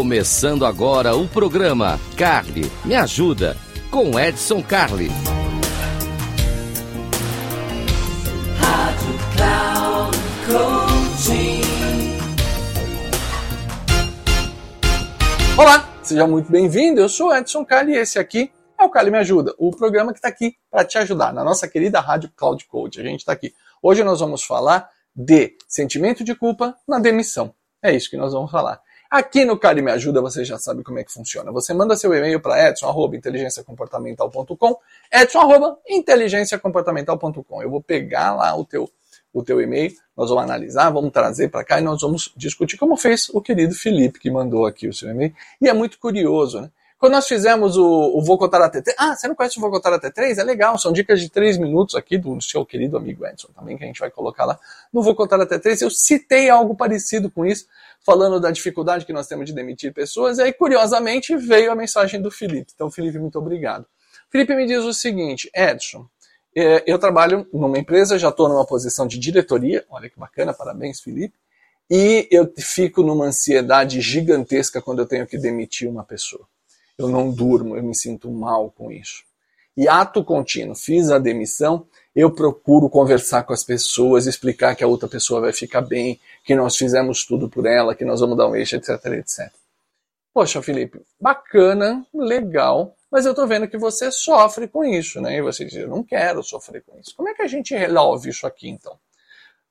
Começando agora o programa Carly Me Ajuda com Edson Carli. Rádio Cloud Olá, seja muito bem-vindo. Eu sou Edson Carli e esse aqui é o Carli Me Ajuda, o programa que está aqui para te ajudar na nossa querida Rádio Cloud Coach. A gente está aqui. Hoje nós vamos falar de sentimento de culpa na demissão. É isso que nós vamos falar. Aqui no Cari Me Ajuda você já sabe como é que funciona. Você manda seu e-mail para edson@inteligenciacomportamental.com, edson@inteligenciacomportamental.com. Eu vou pegar lá o teu o teu e-mail, nós vamos analisar, vamos trazer para cá e nós vamos discutir como fez o querido Felipe que mandou aqui o seu e-mail. E é muito curioso, né? Quando nós fizemos o, o Vocotar AT3, ah, você não conhece o Vocotar AT3? É legal, são dicas de três minutos aqui do seu querido amigo Edson também, que a gente vai colocar lá no Vocotar AT3. Eu citei algo parecido com isso, falando da dificuldade que nós temos de demitir pessoas, e aí, curiosamente, veio a mensagem do Felipe. Então, Felipe, muito obrigado. Felipe me diz o seguinte, Edson, é, eu trabalho numa empresa, já estou numa posição de diretoria, olha que bacana, parabéns, Felipe, e eu fico numa ansiedade gigantesca quando eu tenho que demitir uma pessoa eu não durmo, eu me sinto mal com isso. E ato contínuo, fiz a demissão, eu procuro conversar com as pessoas, explicar que a outra pessoa vai ficar bem, que nós fizemos tudo por ela, que nós vamos dar um eixo, etc, etc. Poxa, Felipe, bacana, legal, mas eu tô vendo que você sofre com isso, né? E você diz, eu não quero sofrer com isso. Como é que a gente resolve isso aqui, então?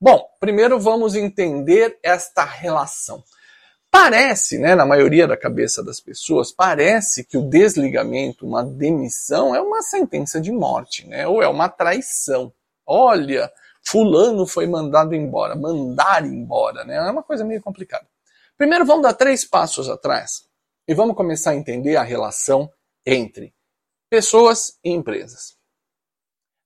Bom, primeiro vamos entender esta relação. Parece, né, na maioria da cabeça das pessoas, parece que o desligamento, uma demissão, é uma sentença de morte, né, ou é uma traição. Olha, fulano foi mandado embora, mandar embora, né, é uma coisa meio complicada. Primeiro vamos dar três passos atrás e vamos começar a entender a relação entre pessoas e empresas.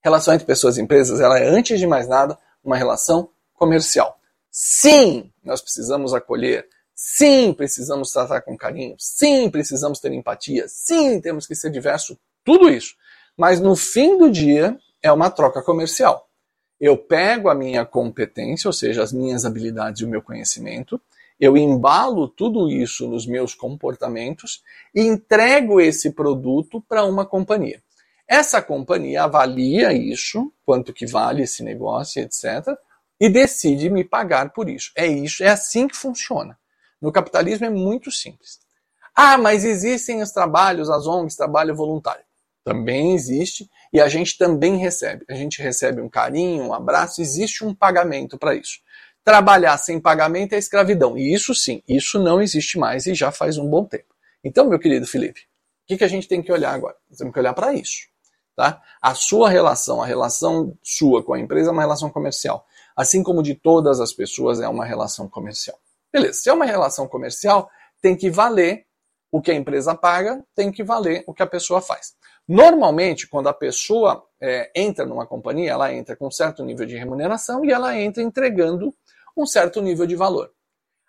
Relação entre pessoas e empresas, ela é antes de mais nada uma relação comercial. Sim, nós precisamos acolher Sim, precisamos tratar com carinho. Sim, precisamos ter empatia. Sim, temos que ser diverso. Tudo isso. Mas no fim do dia é uma troca comercial. Eu pego a minha competência, ou seja, as minhas habilidades e o meu conhecimento, eu embalo tudo isso nos meus comportamentos e entrego esse produto para uma companhia. Essa companhia avalia isso, quanto que vale esse negócio, etc., e decide me pagar por isso. É isso, é assim que funciona. No capitalismo é muito simples. Ah, mas existem os trabalhos, as ONGs, trabalho voluntário. Também existe e a gente também recebe. A gente recebe um carinho, um abraço, existe um pagamento para isso. Trabalhar sem pagamento é escravidão. E isso sim, isso não existe mais e já faz um bom tempo. Então, meu querido Felipe, o que, que a gente tem que olhar agora? Temos que olhar para isso. Tá? A sua relação, a relação sua com a empresa é uma relação comercial. Assim como de todas as pessoas é uma relação comercial. Beleza, se é uma relação comercial, tem que valer o que a empresa paga, tem que valer o que a pessoa faz. Normalmente, quando a pessoa é, entra numa companhia, ela entra com um certo nível de remuneração e ela entra entregando um certo nível de valor.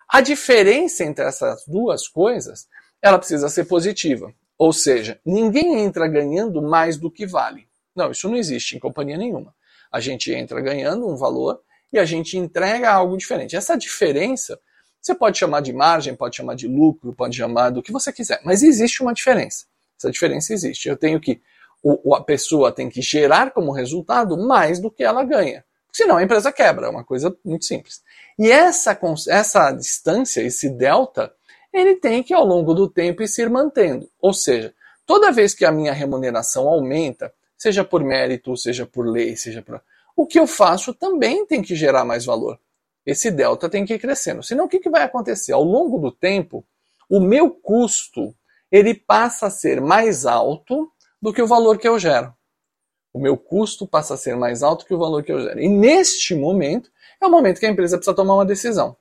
A diferença entre essas duas coisas, ela precisa ser positiva. Ou seja, ninguém entra ganhando mais do que vale. Não, isso não existe em companhia nenhuma. A gente entra ganhando um valor e a gente entrega algo diferente. Essa diferença você pode chamar de margem, pode chamar de lucro, pode chamar do que você quiser, mas existe uma diferença. Essa diferença existe. Eu tenho que, o, a pessoa tem que gerar como resultado mais do que ela ganha. Senão a empresa quebra, é uma coisa muito simples. E essa, essa distância, esse delta, ele tem que ao longo do tempo ir se mantendo. Ou seja, toda vez que a minha remuneração aumenta, seja por mérito, seja por lei, seja por. O que eu faço também tem que gerar mais valor esse delta tem que ir crescendo. Senão, o que, que vai acontecer? Ao longo do tempo, o meu custo ele passa a ser mais alto do que o valor que eu gero. O meu custo passa a ser mais alto que o valor que eu gero. E neste momento, é o momento que a empresa precisa tomar uma decisão.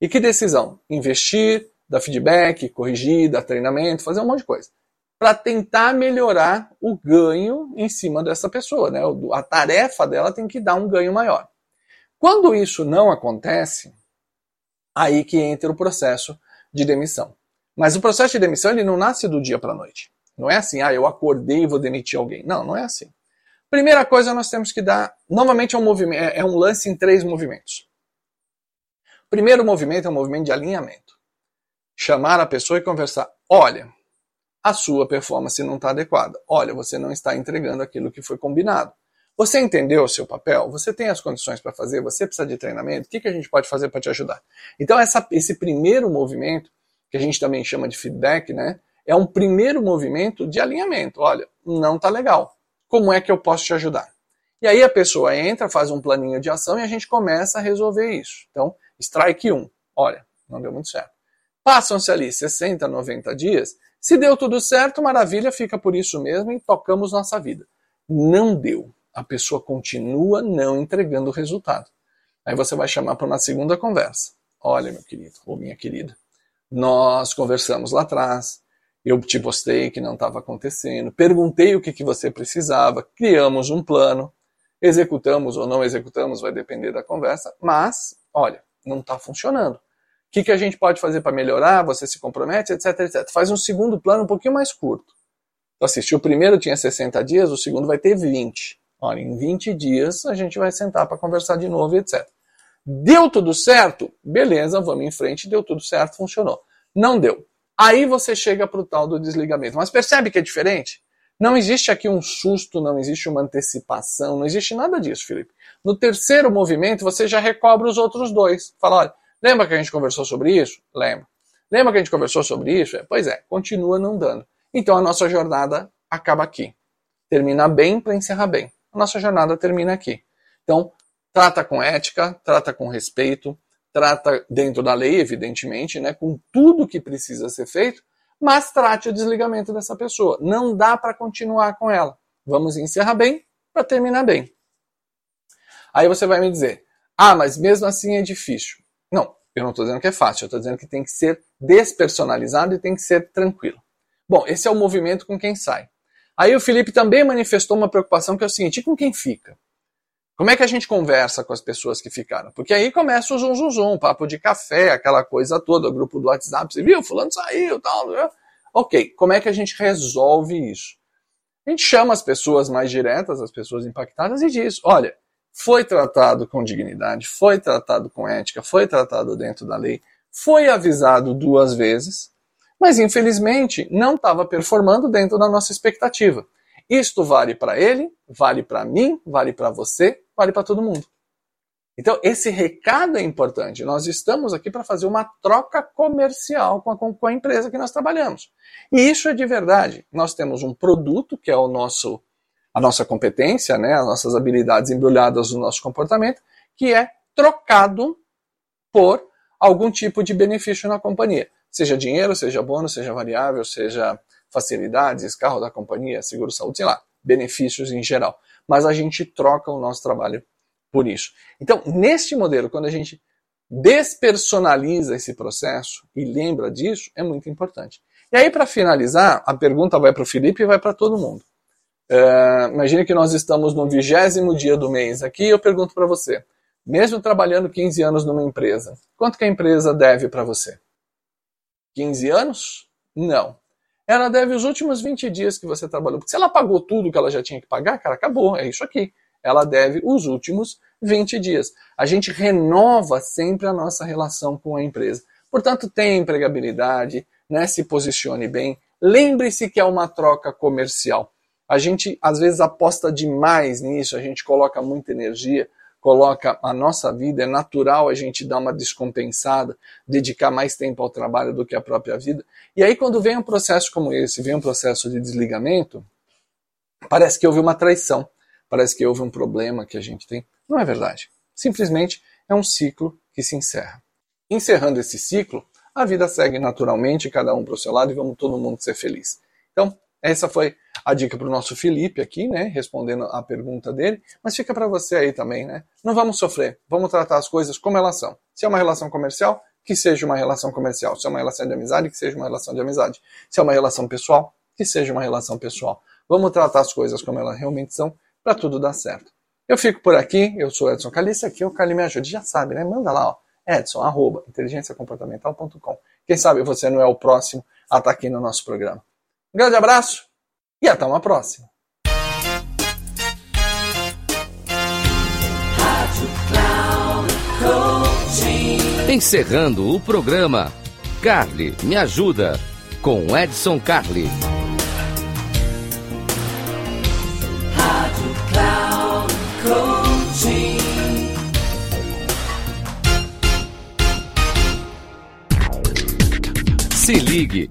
E que decisão? Investir, dar feedback, corrigir, dar treinamento, fazer um monte de coisa. Para tentar melhorar o ganho em cima dessa pessoa. Né? A tarefa dela tem que dar um ganho maior. Quando isso não acontece, aí que entra o processo de demissão. Mas o processo de demissão ele não nasce do dia para a noite. Não é assim, ah, eu acordei e vou demitir alguém. Não, não é assim. Primeira coisa, nós temos que dar. Novamente, é um, movimento, é, é um lance em três movimentos. Primeiro movimento é um movimento de alinhamento. chamar a pessoa e conversar. Olha, a sua performance não está adequada. Olha, você não está entregando aquilo que foi combinado. Você entendeu o seu papel? Você tem as condições para fazer? Você precisa de treinamento? O que, que a gente pode fazer para te ajudar? Então, essa, esse primeiro movimento, que a gente também chama de feedback, né? É um primeiro movimento de alinhamento. Olha, não está legal. Como é que eu posso te ajudar? E aí a pessoa entra, faz um planinho de ação e a gente começa a resolver isso. Então, strike 1. Olha, não deu muito certo. Passam-se ali 60, 90 dias. Se deu tudo certo, maravilha, fica por isso mesmo e tocamos nossa vida. Não deu a pessoa continua não entregando o resultado. Aí você vai chamar para uma segunda conversa. Olha, meu querido ou minha querida, nós conversamos lá atrás, eu te postei que não estava acontecendo, perguntei o que, que você precisava, criamos um plano, executamos ou não executamos, vai depender da conversa, mas, olha, não está funcionando. O que, que a gente pode fazer para melhorar? Você se compromete, etc, etc. Faz um segundo plano um pouquinho mais curto. Então, assistiu o primeiro tinha 60 dias, o segundo vai ter 20. Olha, em 20 dias a gente vai sentar para conversar de novo, etc. Deu tudo certo? Beleza, vamos em frente, deu tudo certo, funcionou. Não deu. Aí você chega para o tal do desligamento. Mas percebe que é diferente? Não existe aqui um susto, não existe uma antecipação, não existe nada disso, Felipe. No terceiro movimento, você já recobre os outros dois. Fala, olha, lembra que a gente conversou sobre isso? Lembra. Lembra que a gente conversou sobre isso? Pois é, continua não dando. Então a nossa jornada acaba aqui. Termina bem para encerrar bem a nossa jornada termina aqui. Então, trata com ética, trata com respeito, trata dentro da lei, evidentemente, né, com tudo que precisa ser feito, mas trate o desligamento dessa pessoa. Não dá para continuar com ela. Vamos encerrar bem para terminar bem. Aí você vai me dizer: ah, mas mesmo assim é difícil. Não, eu não estou dizendo que é fácil, eu estou dizendo que tem que ser despersonalizado e tem que ser tranquilo. Bom, esse é o movimento com quem sai. Aí o Felipe também manifestou uma preocupação que é o seguinte: e com quem fica? Como é que a gente conversa com as pessoas que ficaram? Porque aí começa o zum zum zum, papo de café, aquela coisa toda, o grupo do WhatsApp, você viu, fulano saiu, tal. Ok, como é que a gente resolve isso? A gente chama as pessoas mais diretas, as pessoas impactadas e diz, olha, foi tratado com dignidade, foi tratado com ética, foi tratado dentro da lei, foi avisado duas vezes, mas infelizmente não estava performando dentro da nossa expectativa. Isto vale para ele, vale para mim, vale para você, vale para todo mundo. Então, esse recado é importante. Nós estamos aqui para fazer uma troca comercial com a, com a, empresa que nós trabalhamos. E isso é de verdade. Nós temos um produto que é o nosso, a nossa competência, né, as nossas habilidades embrulhadas no nosso comportamento, que é trocado por algum tipo de benefício na companhia. Seja dinheiro, seja bônus, seja variável, seja facilidades, carro da companhia, seguro-saúde, sei lá, benefícios em geral. Mas a gente troca o nosso trabalho por isso. Então, neste modelo, quando a gente despersonaliza esse processo e lembra disso, é muito importante. E aí, para finalizar, a pergunta vai para o Felipe e vai para todo mundo. Uh, imagine que nós estamos no vigésimo dia do mês aqui e eu pergunto para você, mesmo trabalhando 15 anos numa empresa, quanto que a empresa deve para você? 15 anos? Não. Ela deve os últimos 20 dias que você trabalhou. Porque se ela pagou tudo que ela já tinha que pagar, cara, acabou. É isso aqui. Ela deve os últimos 20 dias. A gente renova sempre a nossa relação com a empresa. Portanto, tenha empregabilidade, né, se posicione bem. Lembre-se que é uma troca comercial. A gente às vezes aposta demais nisso, a gente coloca muita energia, coloca a nossa vida, é natural a gente dar uma descompensada, dedicar mais tempo ao trabalho do que à própria vida. E aí, quando vem um processo como esse, vem um processo de desligamento, parece que houve uma traição, parece que houve um problema que a gente tem. Não é verdade. Simplesmente é um ciclo que se encerra. Encerrando esse ciclo, a vida segue naturalmente, cada um para o seu lado e vamos todo mundo ser feliz. Então, essa foi a dica para o nosso Felipe aqui, né? Respondendo a pergunta dele. Mas fica para você aí também, né? Não vamos sofrer. Vamos tratar as coisas como elas são. Se é uma relação comercial, que seja uma relação comercial. Se é uma relação de amizade, que seja uma relação de amizade. Se é uma relação pessoal, que seja uma relação pessoal. Vamos tratar as coisas como elas realmente são para tudo dar certo. Eu fico por aqui. Eu sou Edson Calice. Aqui é o Cali Me Ajude. Já sabe, né? Manda lá, ó. Edson, arroba, inteligenciacomportamental.com. Quem sabe você não é o próximo a estar aqui no nosso programa. Um grande abraço e até uma próxima. Encerrando o programa Carly, me ajuda, com Edson Coaching. Se ligue,